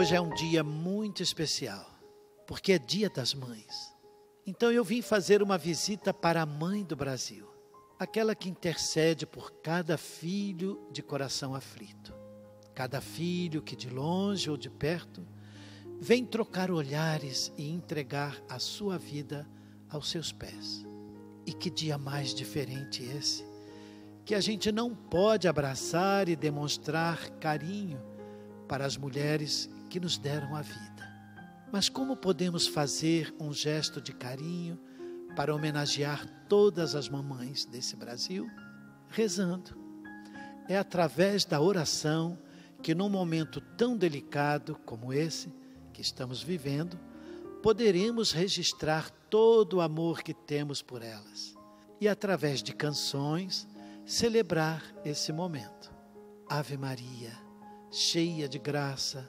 Hoje é um dia muito especial, porque é Dia das Mães. Então eu vim fazer uma visita para a mãe do Brasil, aquela que intercede por cada filho de coração aflito, cada filho que de longe ou de perto vem trocar olhares e entregar a sua vida aos seus pés. E que dia mais diferente esse, que a gente não pode abraçar e demonstrar carinho para as mulheres que nos deram a vida. Mas como podemos fazer um gesto de carinho para homenagear todas as mamães desse Brasil? Rezando. É através da oração que, num momento tão delicado como esse que estamos vivendo, poderemos registrar todo o amor que temos por elas e, através de canções, celebrar esse momento. Ave Maria, cheia de graça,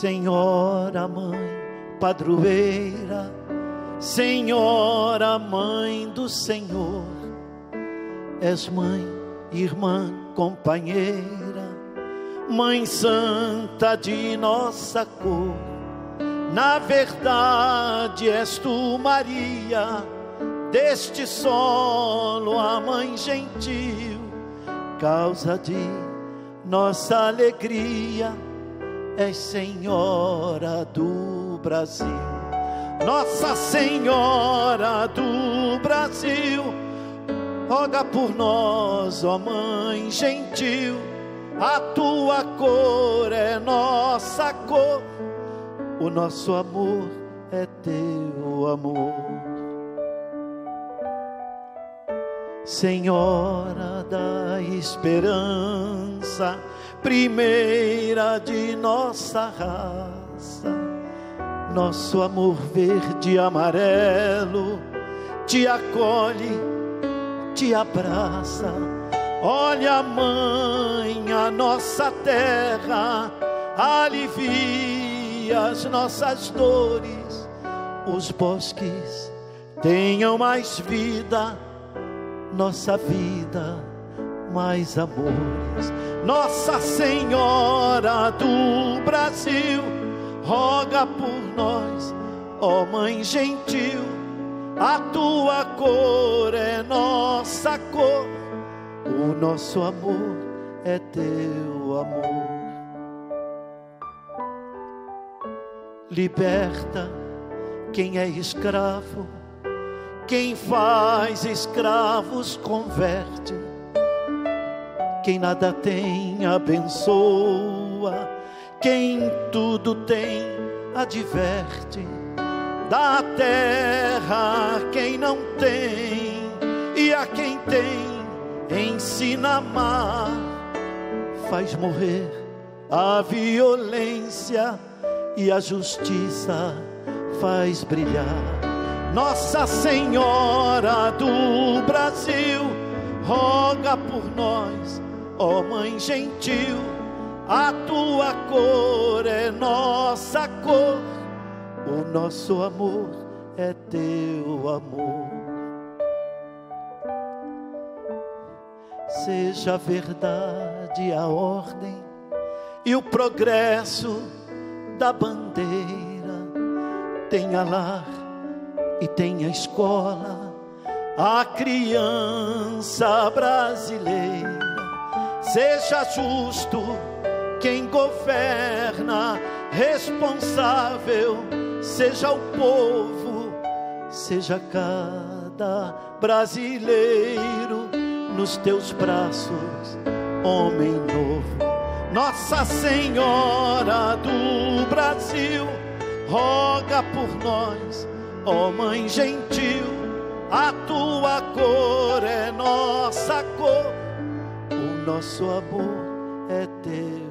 Senhora Mãe Padroeira, Senhora Mãe do Senhor, és mãe, irmã, companheira, Mãe Santa de nossa cor. Na verdade és tu, Maria, deste solo a mãe gentil, causa de nossa alegria és Senhora do Brasil. Nossa Senhora do Brasil, roga por nós, ó Mãe gentil. A tua cor é nossa cor, o nosso amor é teu amor. Senhora da esperança, primeira de nossa raça, nosso amor verde e amarelo te acolhe, te abraça. Olha, mãe, a nossa terra alivia as nossas dores, os bosques tenham mais vida, nossa vida mais amores. Nossa Senhora do Brasil, roga por nós, ó Mãe gentil. A tua cor é nossa cor, o nosso amor é teu amor. Liberta quem é escravo, quem faz escravos converte quem nada tem, abençoa. Quem tudo tem, adverte. Da terra quem não tem, e a quem tem, ensina a amar. Faz morrer a violência e a justiça faz brilhar. Nossa Senhora do Brasil, roga por nós ó oh, Mãe gentil, a tua cor é nossa cor, o nosso amor é teu amor. Seja a verdade a ordem e o progresso da bandeira, tenha lar e tenha escola, a criança brasileira Seja justo quem governa, responsável seja o povo, seja cada brasileiro nos teus braços, homem novo. Nossa Senhora do Brasil, roga por nós, ó Mãe gentil, a tua cor é nossa cor, nosso amor é teu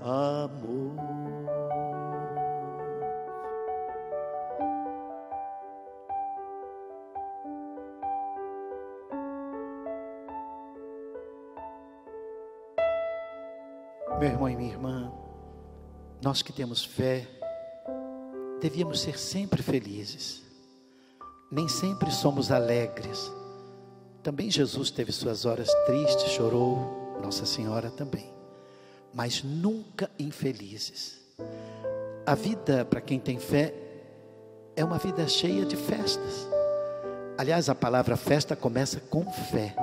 amor. Meu irmão e minha irmã, nós que temos fé, devíamos ser sempre felizes. Nem sempre somos alegres. Também Jesus teve suas horas tristes, chorou, Nossa Senhora também. Mas nunca infelizes. A vida, para quem tem fé, é uma vida cheia de festas. Aliás, a palavra festa começa com fé.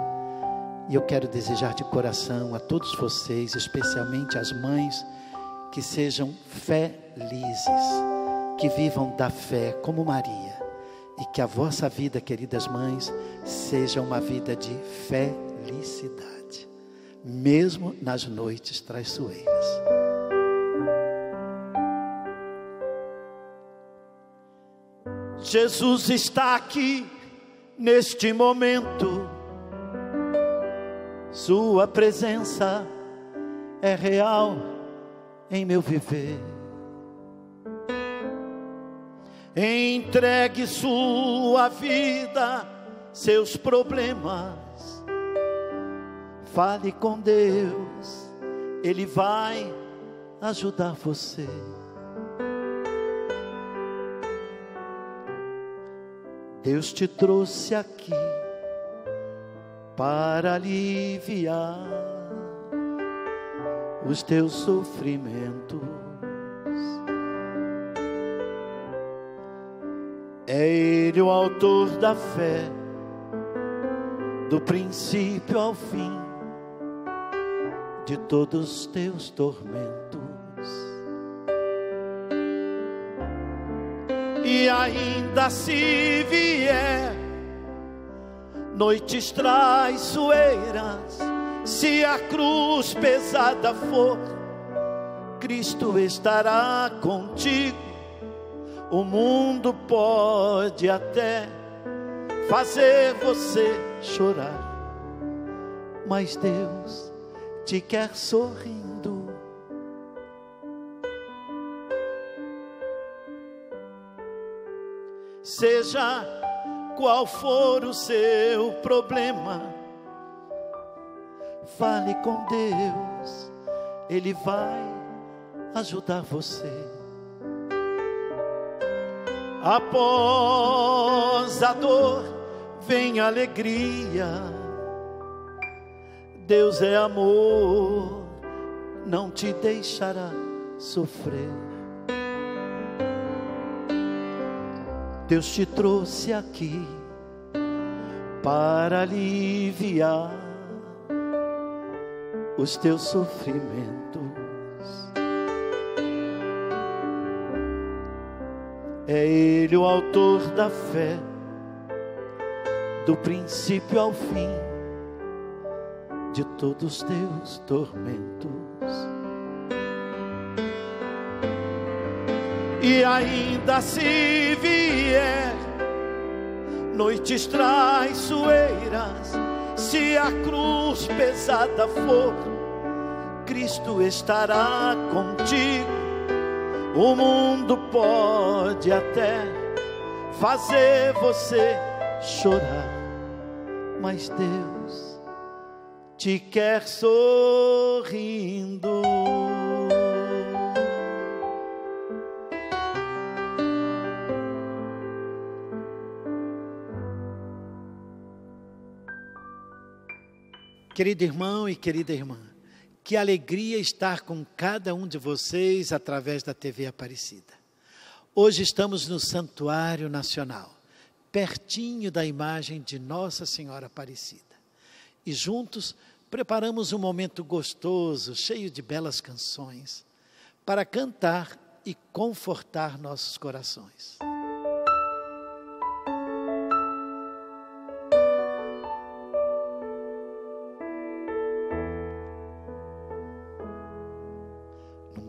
E eu quero desejar de coração a todos vocês, especialmente as mães, que sejam felizes, que vivam da fé como Maria, e que a vossa vida, queridas mães, seja uma vida de felicidade, mesmo nas noites traiçoeiras. Jesus está aqui neste momento sua presença é real em meu viver. Entregue sua vida, seus problemas. Fale com Deus, Ele vai ajudar você. Deus te trouxe aqui para aliviar os teus sofrimentos. É Ele o autor da fé, do princípio ao fim de todos os teus tormentos. E ainda se vier noites traiçoeiras, se a cruz pesada for, Cristo estará contigo. O mundo pode até fazer você chorar, mas Deus te quer sorrindo. Seja qual for o seu problema, fale com Deus, Ele vai ajudar você. Após a dor vem alegria. Deus é amor, não te deixará sofrer. Deus te trouxe aqui para aliviar os teus sofrimentos. É Ele o autor da fé, do princípio ao fim de todos os teus tormentos. E ainda se vier noites traiçoeiras, se a cruz pesada for, Cristo estará contigo. O mundo pode até fazer você chorar, mas Deus te quer sorrindo. Querido irmão e querida irmã, que alegria estar com cada um de vocês através da TV Aparecida. Hoje estamos no Santuário Nacional, pertinho da imagem de Nossa Senhora Aparecida. E juntos preparamos um momento gostoso, cheio de belas canções, para cantar e confortar nossos corações.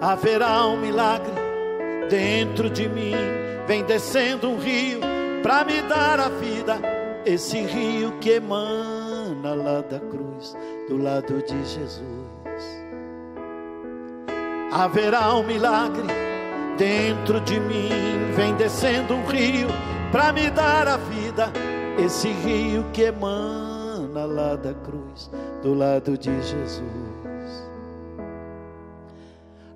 Haverá um milagre dentro de mim, vem descendo um rio para me dar a vida. Esse rio que emana lá da cruz, do lado de Jesus haverá um milagre dentro de mim. Vem descendo um rio para me dar a vida, esse rio que emana lá da cruz, do lado de Jesus.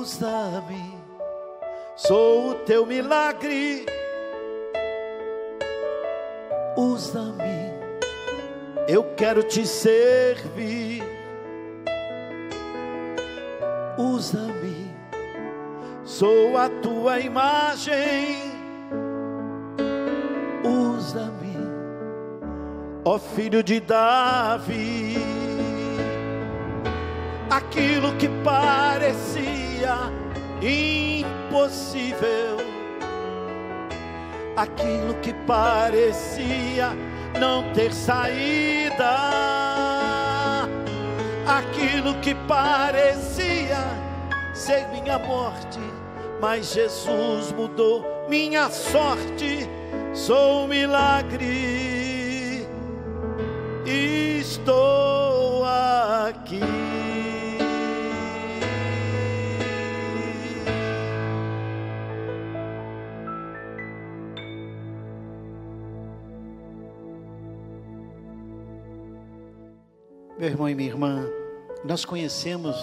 Usa-me, sou o teu milagre. Usa-me, eu quero te servir usa-me, sou a tua imagem, usa-me, ó filho de Davi. Aquilo que parecia impossível, aquilo que parecia não ter saída aquilo que parecia ser minha morte, mas Jesus mudou minha sorte. Sou um milagre, estou aqui. Meu irmão e minha irmã, nós conhecemos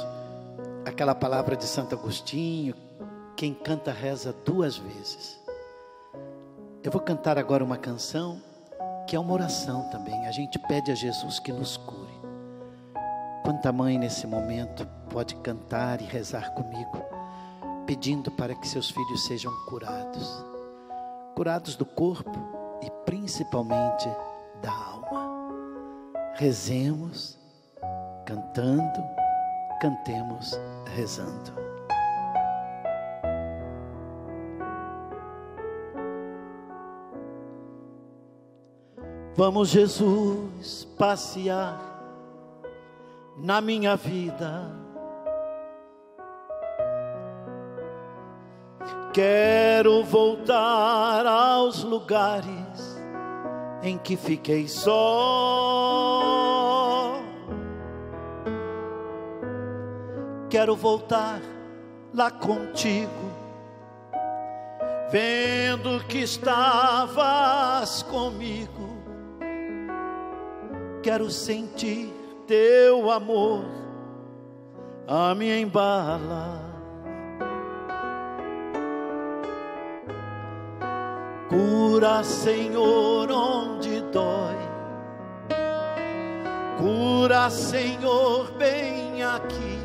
aquela palavra de Santo Agostinho: quem canta reza duas vezes. Eu vou cantar agora uma canção que é uma oração também. A gente pede a Jesus que nos cure. Quanta mãe nesse momento pode cantar e rezar comigo, pedindo para que seus filhos sejam curados curados do corpo e principalmente da alma. Rezemos cantando, cantemos rezando. Vamos, Jesus, passear na minha vida. Quero voltar aos lugares em que fiquei só quero voltar lá contigo, vendo que estavas comigo. Quero sentir teu amor a me embala. Cura, Senhor, onde dói. Cura, Senhor, bem aqui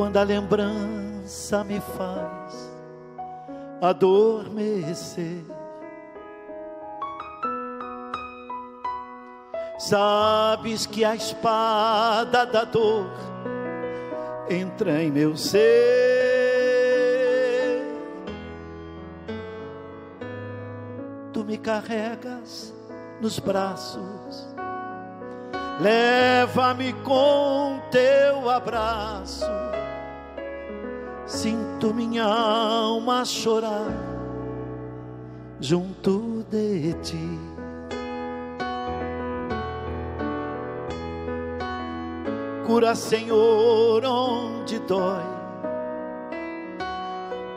Quando a lembrança me faz adormecer. Sabes que a espada da dor entra em meu ser. Tu me carregas nos braços, leva-me com teu abraço. Sinto minha alma chorar junto de ti. Cura, Senhor, onde dói.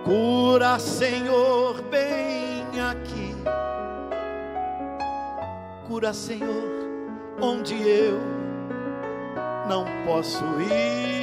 Cura, Senhor, bem aqui. Cura, Senhor, onde eu não posso ir.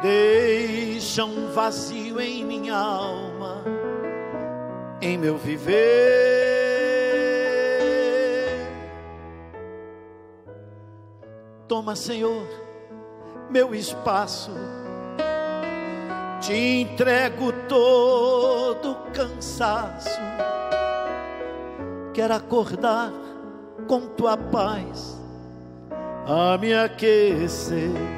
Deixa um vazio em minha alma, em meu viver. Toma, Senhor, meu espaço, te entrego todo cansaço. Quero acordar com tua paz a me aquecer.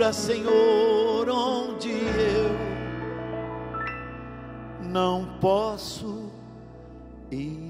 Cura, Senhor, onde eu não posso ir.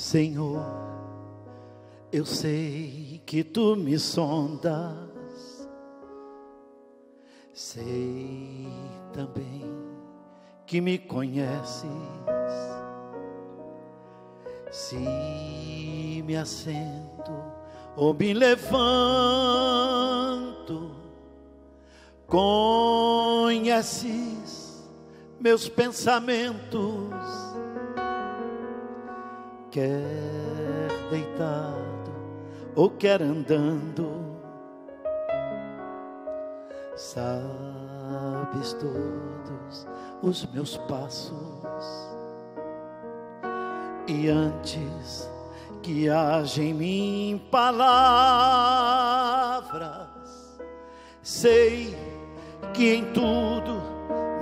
Senhor, eu sei que tu me sondas, sei também que me conheces. Se me assento ou me levanto, conheces meus pensamentos quer deitado ou quer andando, sabes todos os meus passos, e antes que haja em mim palavras, sei que em tudo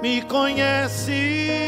me conheces,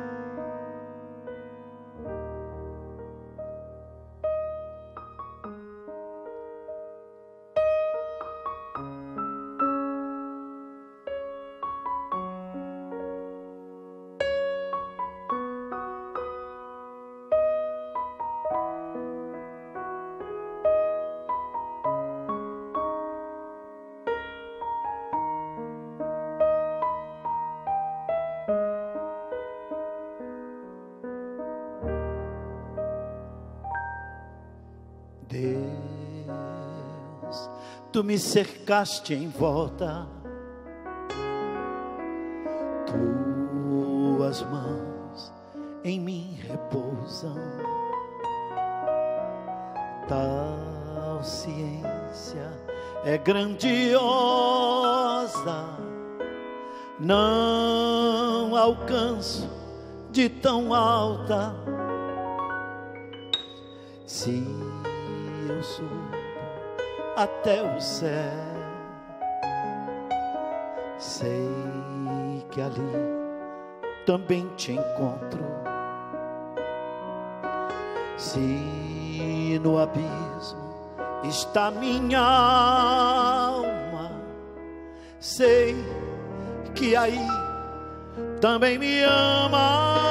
Tu me cercaste em volta, tuas mãos em mim repousam, tal ciência é grandiosa, não alcanço de tão alta. Se eu sou até o céu. Sei que ali também te encontro. Se no abismo está minha alma, sei que aí também me ama.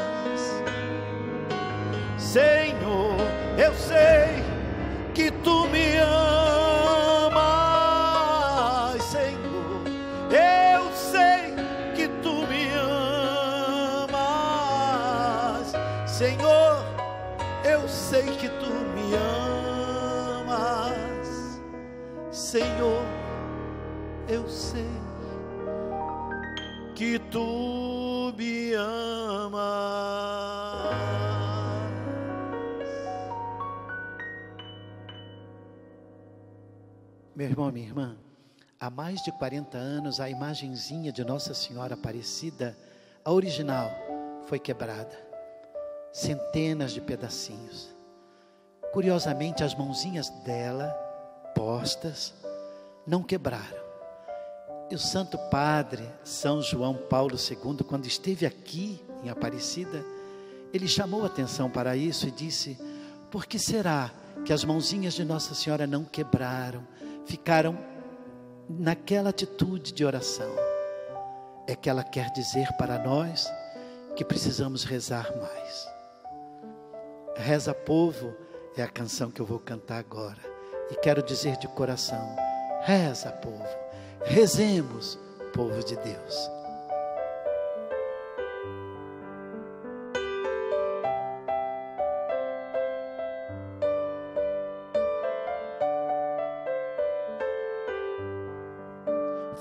tu me amas. Meu irmão, minha irmã, há mais de 40 anos a imagenzinha de Nossa Senhora Aparecida, a original, foi quebrada centenas de pedacinhos. Curiosamente, as mãozinhas dela, postas, não quebraram. E o Santo Padre São João Paulo II, quando esteve aqui em Aparecida, ele chamou atenção para isso e disse: Por que será que as mãozinhas de Nossa Senhora não quebraram, ficaram naquela atitude de oração? É que ela quer dizer para nós que precisamos rezar mais. Reza Povo é a canção que eu vou cantar agora. E quero dizer de coração: reza, povo. Rezemos, povo de Deus.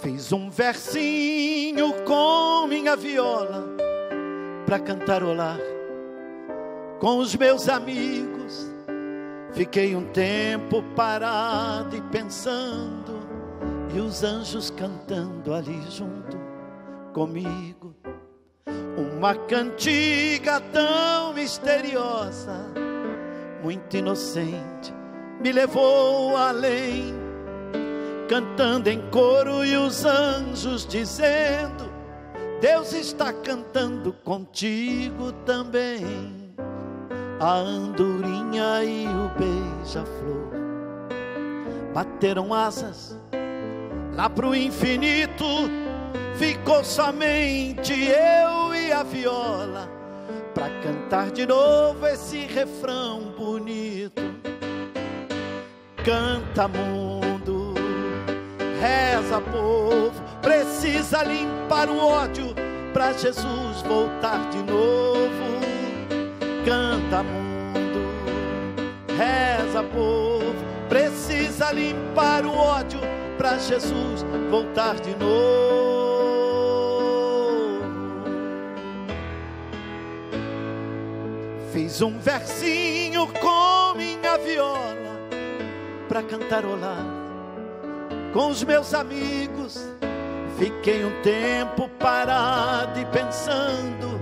Fiz um versinho com minha viola para cantarolar com os meus amigos. Fiquei um tempo parado e pensando, e os anjos cantando ali junto comigo. Uma cantiga tão misteriosa, muito inocente, me levou além, cantando em coro e os anjos dizendo: Deus está cantando contigo também a andorinha e o beija-flor bateram asas lá pro infinito. Ficou somente eu e a viola para cantar de novo esse refrão bonito. Canta mundo, reza povo, precisa limpar o ódio para Jesus voltar de novo canta mundo, reza povo, precisa limpar o ódio para Jesus voltar de novo. mais um versinho com minha viola para cantarolar com os meus amigos. Fiquei um tempo parado e pensando,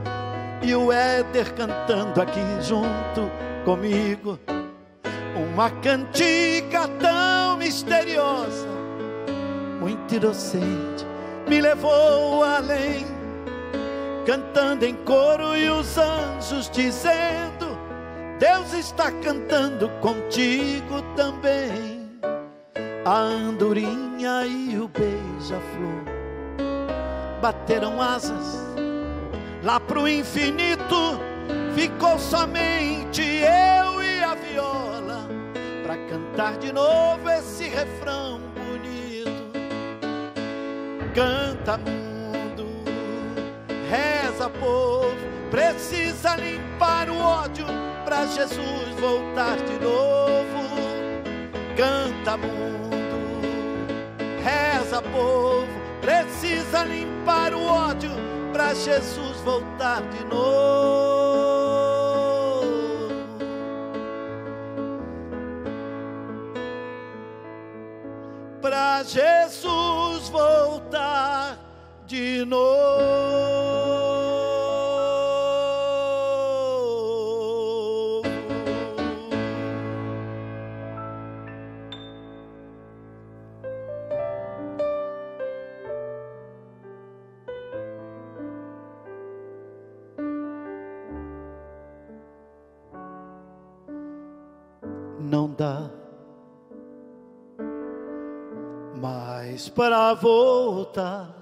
e o Éder cantando aqui junto comigo. Uma cantiga tão misteriosa, muito inocente, me levou além, cantando em coro e os anjos dizendo: Deus está cantando contigo também. A andorinha e o beija-flor bateram asas lá pro infinito. Ficou somente eu e a viola para cantar de novo esse refrão. Canta mundo, reza povo, precisa limpar o ódio para Jesus voltar de novo. Canta mundo, reza povo, precisa limpar o ódio para Jesus voltar de novo. Para Jesus voltar de novo. Não dá mais para voltar.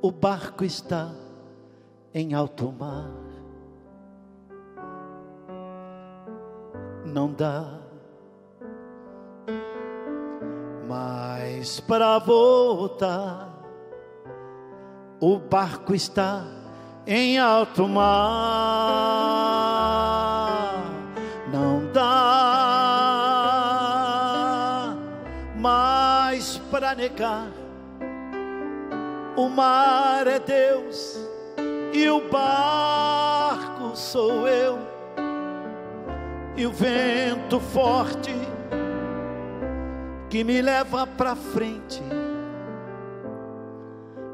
O barco está em alto mar. Não dá mais para voltar. O barco está em alto mar. Negar. O mar é Deus e o barco sou eu. E o vento forte que me leva para frente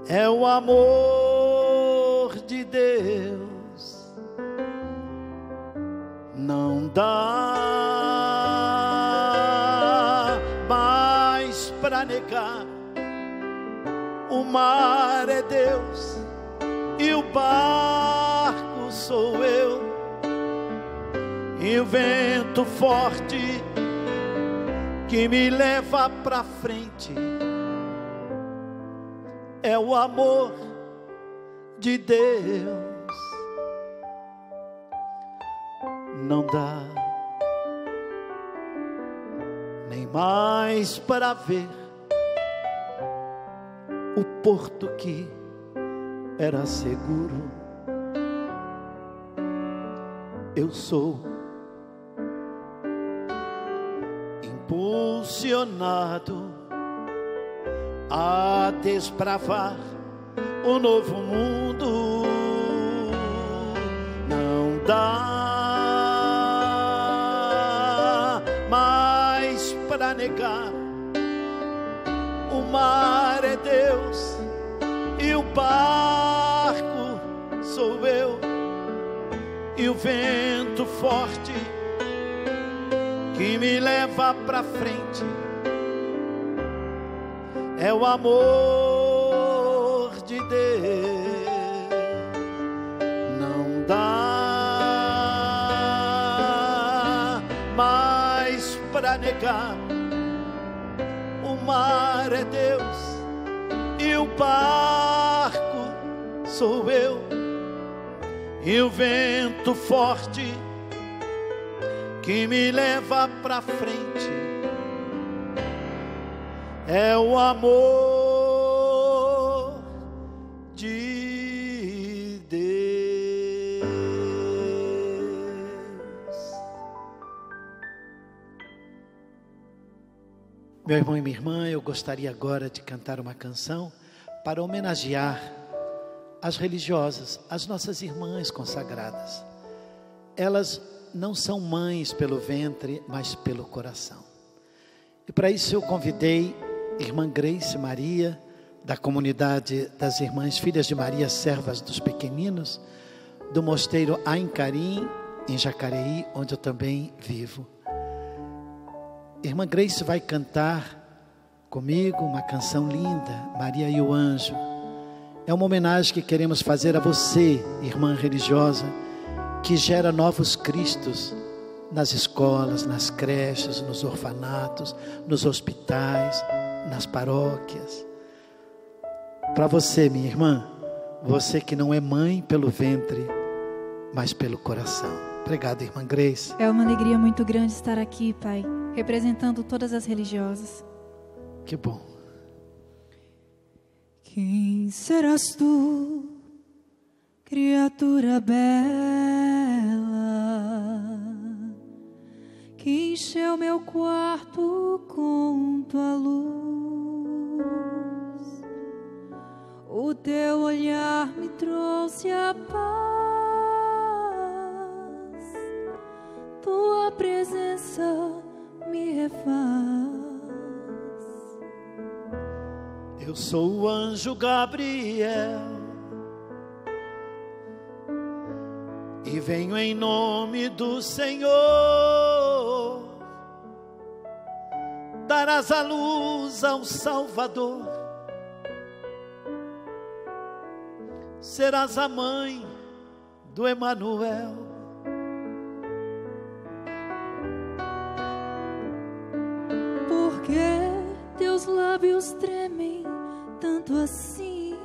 é o amor de Deus. Não dá mar é Deus e o barco sou eu. E o vento forte que me leva para frente é o amor de Deus. Não dá nem mais para ver o porto que era seguro. Eu sou impulsionado a desbravar o novo mundo. Não dá mais para negar. O mar o vento forte que me leva para frente é o amor de Deus. Não dá mais para negar. O mar é Deus e o barco sou eu. E o vento forte que me leva para frente é o amor de Deus. Meu irmão e minha irmã, eu gostaria agora de cantar uma canção para homenagear as religiosas, as nossas irmãs consagradas. elas não são mães pelo ventre, mas pelo coração. E para isso eu convidei irmã Grace Maria, da comunidade das Irmãs Filhas de Maria, servas dos pequeninos, do mosteiro Aincarim, em Jacareí, onde eu também vivo. Irmã Grace vai cantar comigo uma canção linda, Maria e o Anjo. É uma homenagem que queremos fazer a você, irmã religiosa, que gera novos Cristos nas escolas, nas creches, nos orfanatos, nos hospitais, nas paróquias. Para você, minha irmã, você que não é mãe pelo ventre, mas pelo coração. Obrigado, irmã Grace. É uma alegria muito grande estar aqui, Pai, representando todas as religiosas. Que bom. Quem serás tu, criatura bela, que encheu meu quarto com tua luz? O teu olhar me trouxe a paz, tua presença me refaz. Eu sou o anjo Gabriel e venho em nome do Senhor. Darás a luz ao Salvador, serás a mãe do Emanuel. Teus lábios tremem tanto assim?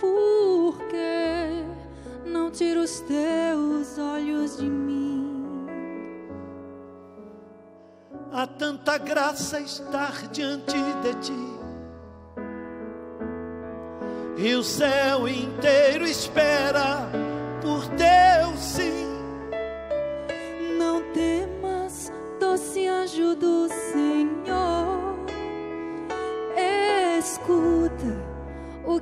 Por que não tira os teus olhos de mim? Há tanta graça estar diante de ti. E o céu inteiro espera por teu sim.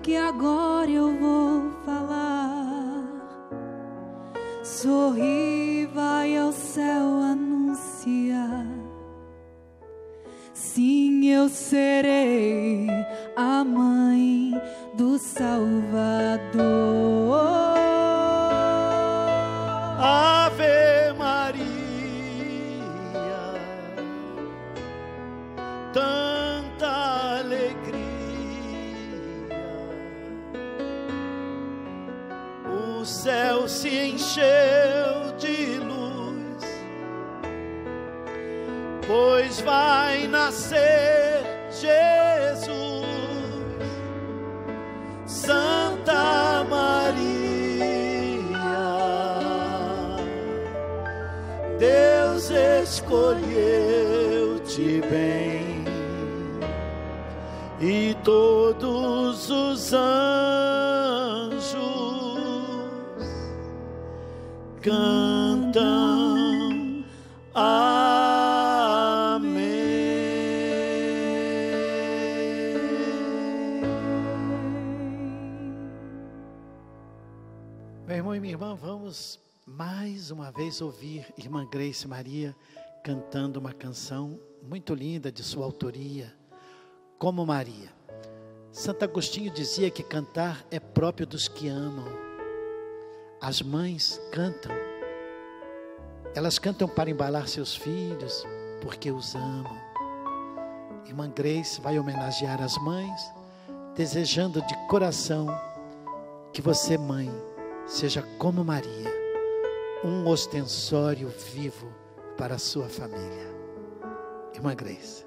Que agora eu vou falar. Sorri, vai ao céu anunciar. Sim, eu serei a mãe do Salvador. Encheu de luz, pois vai nascer Jesus. Santa Maria, Deus escolheu-te bem, e todos os anjos cantam Amém. Meu irmão e minha irmã, vamos mais uma vez ouvir irmã Grace Maria cantando uma canção muito linda de sua autoria, como Maria. Santo Agostinho dizia que cantar é próprio dos que amam. As mães cantam. Elas cantam para embalar seus filhos, porque os amam. Irmã Grace vai homenagear as mães, desejando de coração que você, mãe, seja como Maria, um ostensório vivo para a sua família. Irmã Grace.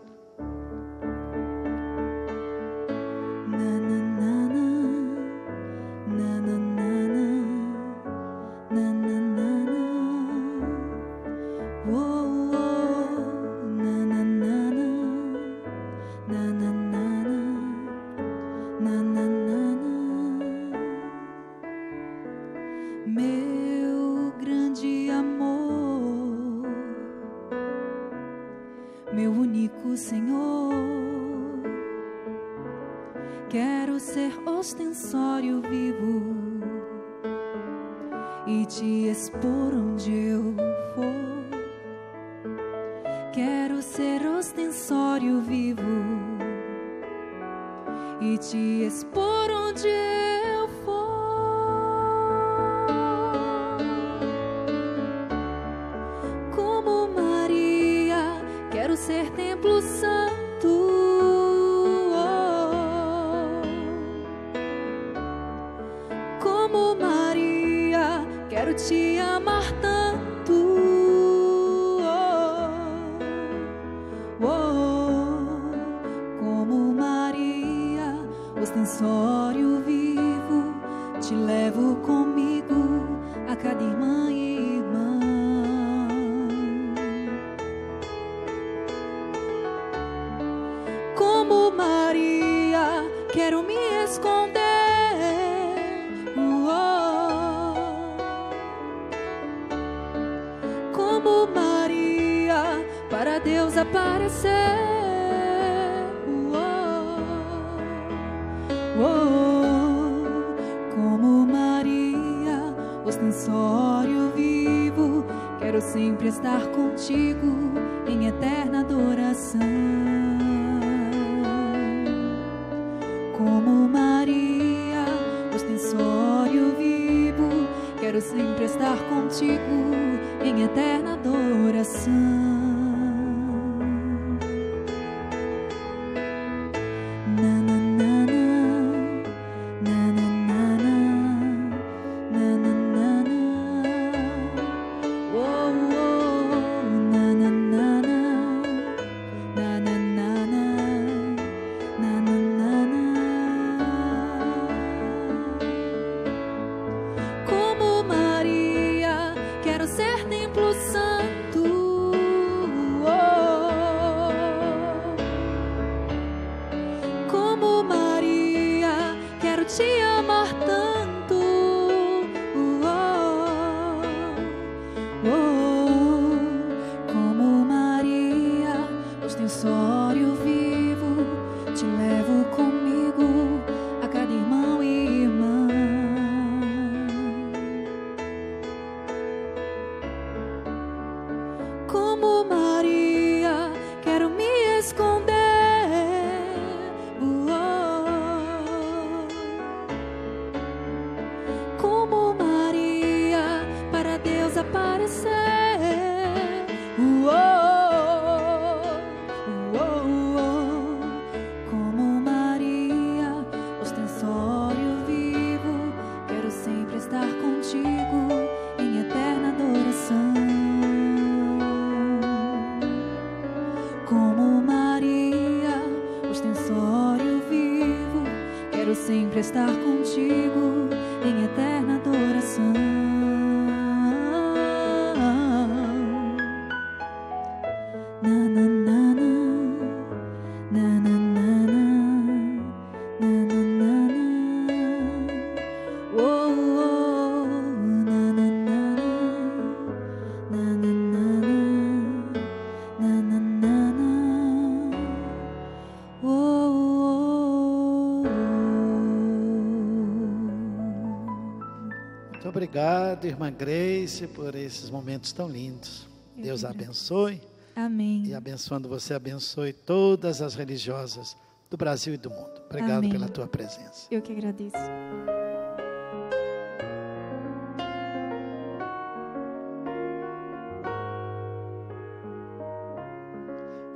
Obrigado, irmã Grace, por esses momentos tão lindos. Eu Deus abençoe. Amém. E abençoando você, abençoe todas as religiosas do Brasil e do mundo. Obrigado Amém. pela tua presença. Eu que agradeço.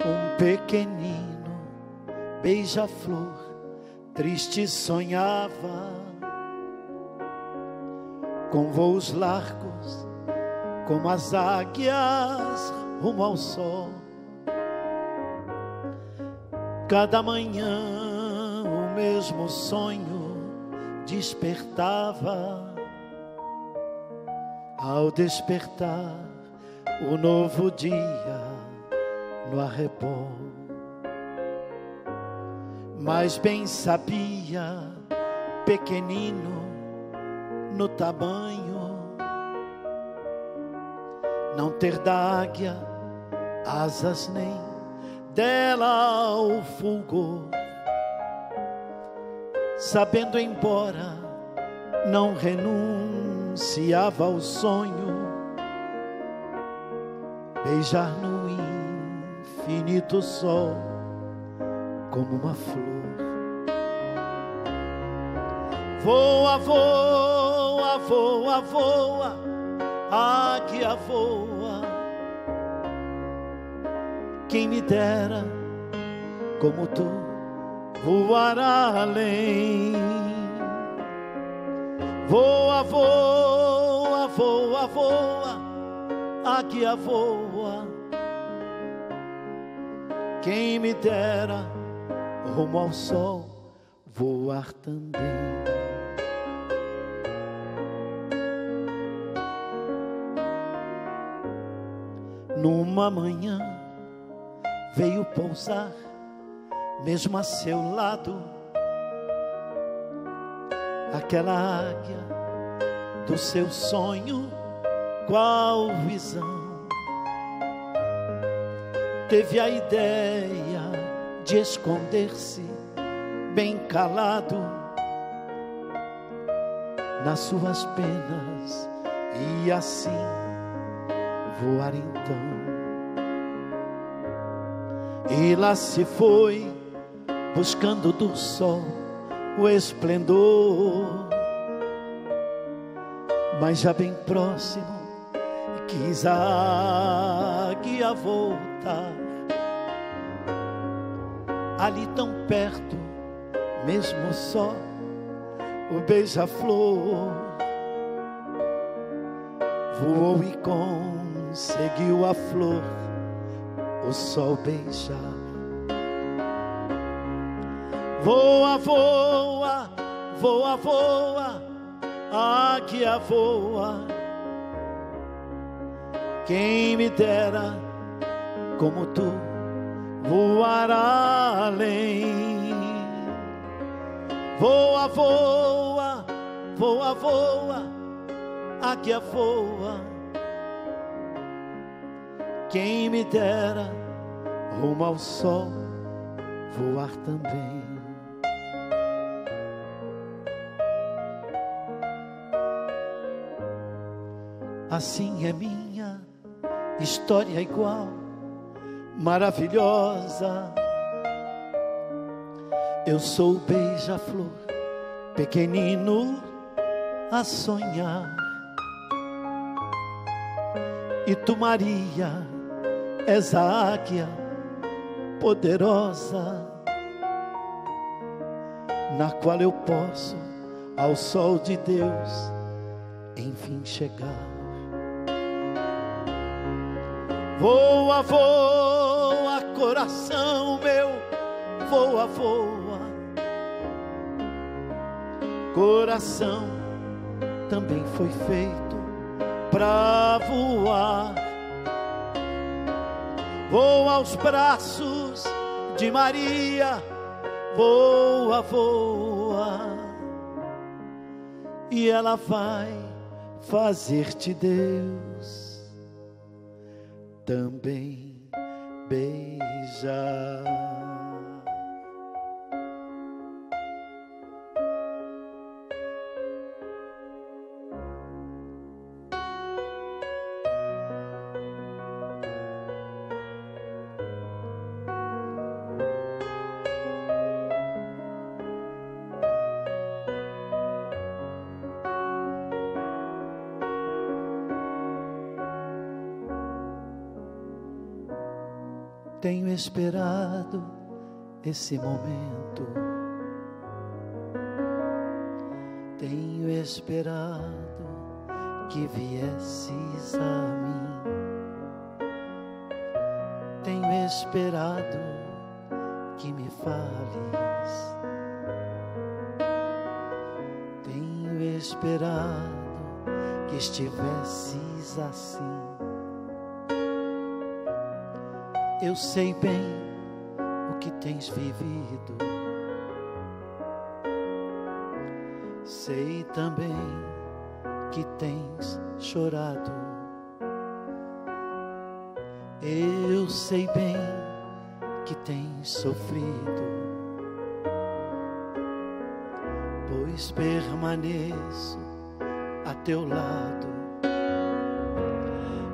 Um pequenino beija-flor triste sonhava com voos largos, como as águias rumo ao sol. Cada manhã o mesmo sonho despertava. Ao despertar o novo dia no arrebol, mas bem sabia, pequenino no tamanho, não ter da águia asas nem dela o fulgor, sabendo embora não renunciava ao sonho, beijar no infinito sol como uma flor. Voa, voa voa, voa, águia voa. Quem me dera, como tu, voar além. Voa, voa, voa, voa, águia voa. Quem me dera rumo ao sol voar também. Numa manhã veio pousar, mesmo a seu lado, aquela águia do seu sonho, qual visão? Teve a ideia de esconder-se bem calado nas suas penas e assim voar então. E lá se foi buscando do sol o esplendor, mas já bem próximo quis a águia voltar ali tão perto, mesmo só, o beija-flor voou e conseguiu a flor, o sol beijar. Voa, voa, voa, voa, águia voa. Quem me dera como tu voar além. Voa, voa, voa, voa, águia voa. Quem me dera rumo ao sol voar também. Assim é minha história igual maravilhosa. Eu sou o beija-flor, pequenino a sonhar. E tu, Maria, és a águia poderosa, na qual eu posso, ao sol de Deus, enfim chegar. Voa, voa, coração meu, voa, voa. Coração também foi feito para voar. Voa aos braços de Maria, voa, voa. E ela vai fazer-te Deus também beijar. Tenho esperado esse momento. Tenho esperado que viesses a mim. Tenho esperado que me fales. Tenho esperado que estivesses assim eu sei bem o que tens vivido. Sei também que tens chorado. Eu sei bem que tens sofrido, pois permaneço a teu lado.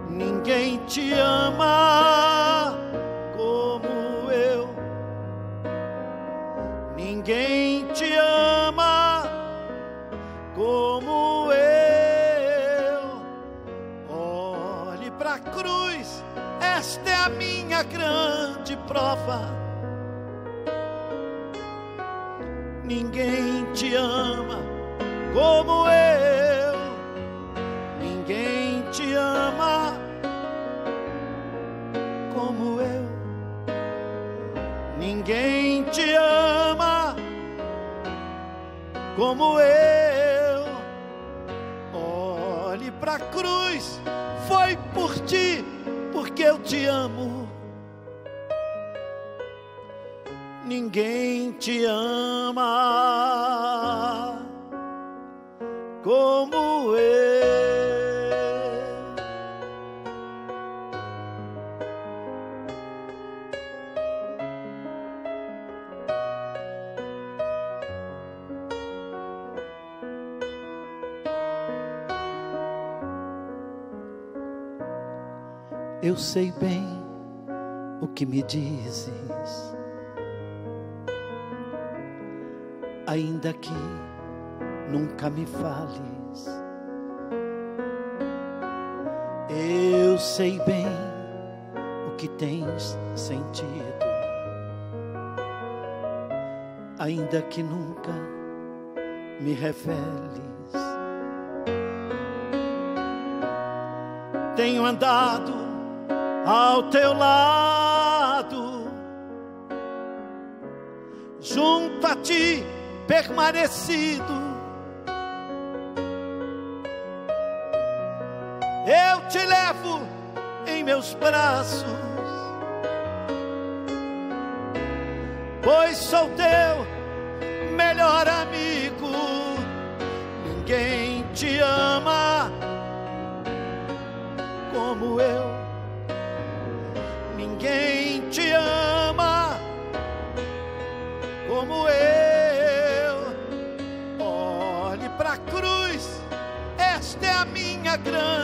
Ninguém te ama a grande prova Ninguém te ama como eu. Ninguém te ama como eu. Ninguém te ama como eu. Olhe para a cruz, foi por ti, porque eu te amo. Ninguém te ama como eu. Eu sei bem o que me dizes ainda que nunca me fales. Eu sei bem o que tens sentido, ainda que nunca me reveles. Tenho andado ao teu lado, junto a ti permanecido. Eu te levo em meus braços, pois sou teu melhor amigo. Ninguém te ama minha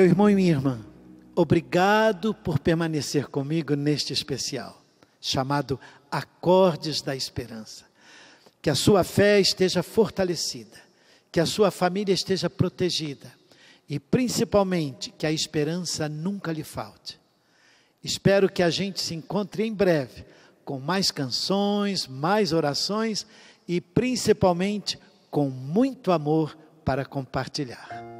Meu irmão e minha irmã, obrigado por permanecer comigo neste especial chamado Acordes da Esperança. Que a sua fé esteja fortalecida, que a sua família esteja protegida e principalmente que a esperança nunca lhe falte. Espero que a gente se encontre em breve com mais canções, mais orações e principalmente com muito amor para compartilhar.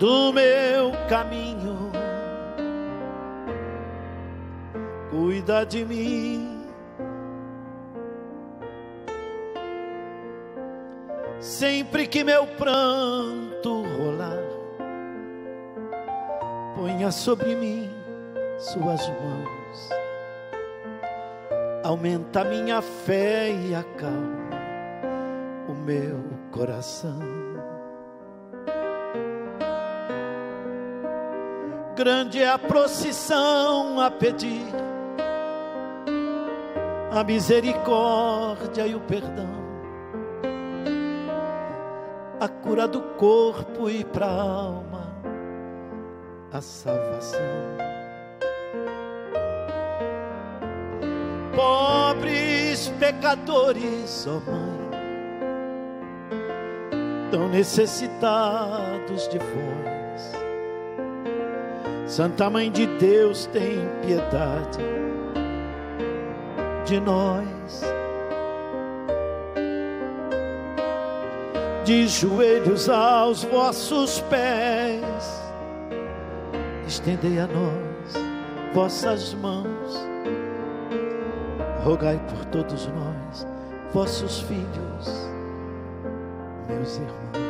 do meu caminho. Cuida de mim sempre que meu pranto rolar, ponha sobre mim suas mãos, aumenta minha fé e acalma o meu coração. Grande é a procissão a pedir a misericórdia e o perdão a cura do corpo e para a alma, a salvação. Pobres pecadores, ó oh Mãe, tão necessitados de vós. Santa Mãe de Deus, tem piedade de nós. de joelhos aos vossos pés, estendei a nós vossas mãos, rogai por todos nós, vossos filhos, meus irmãos.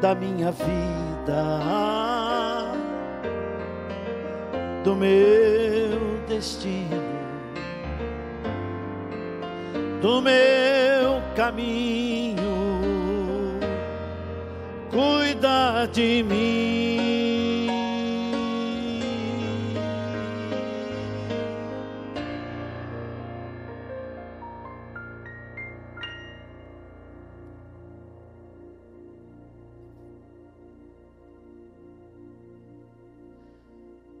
da minha vida, do meu destino do meu caminho, cuida de mim.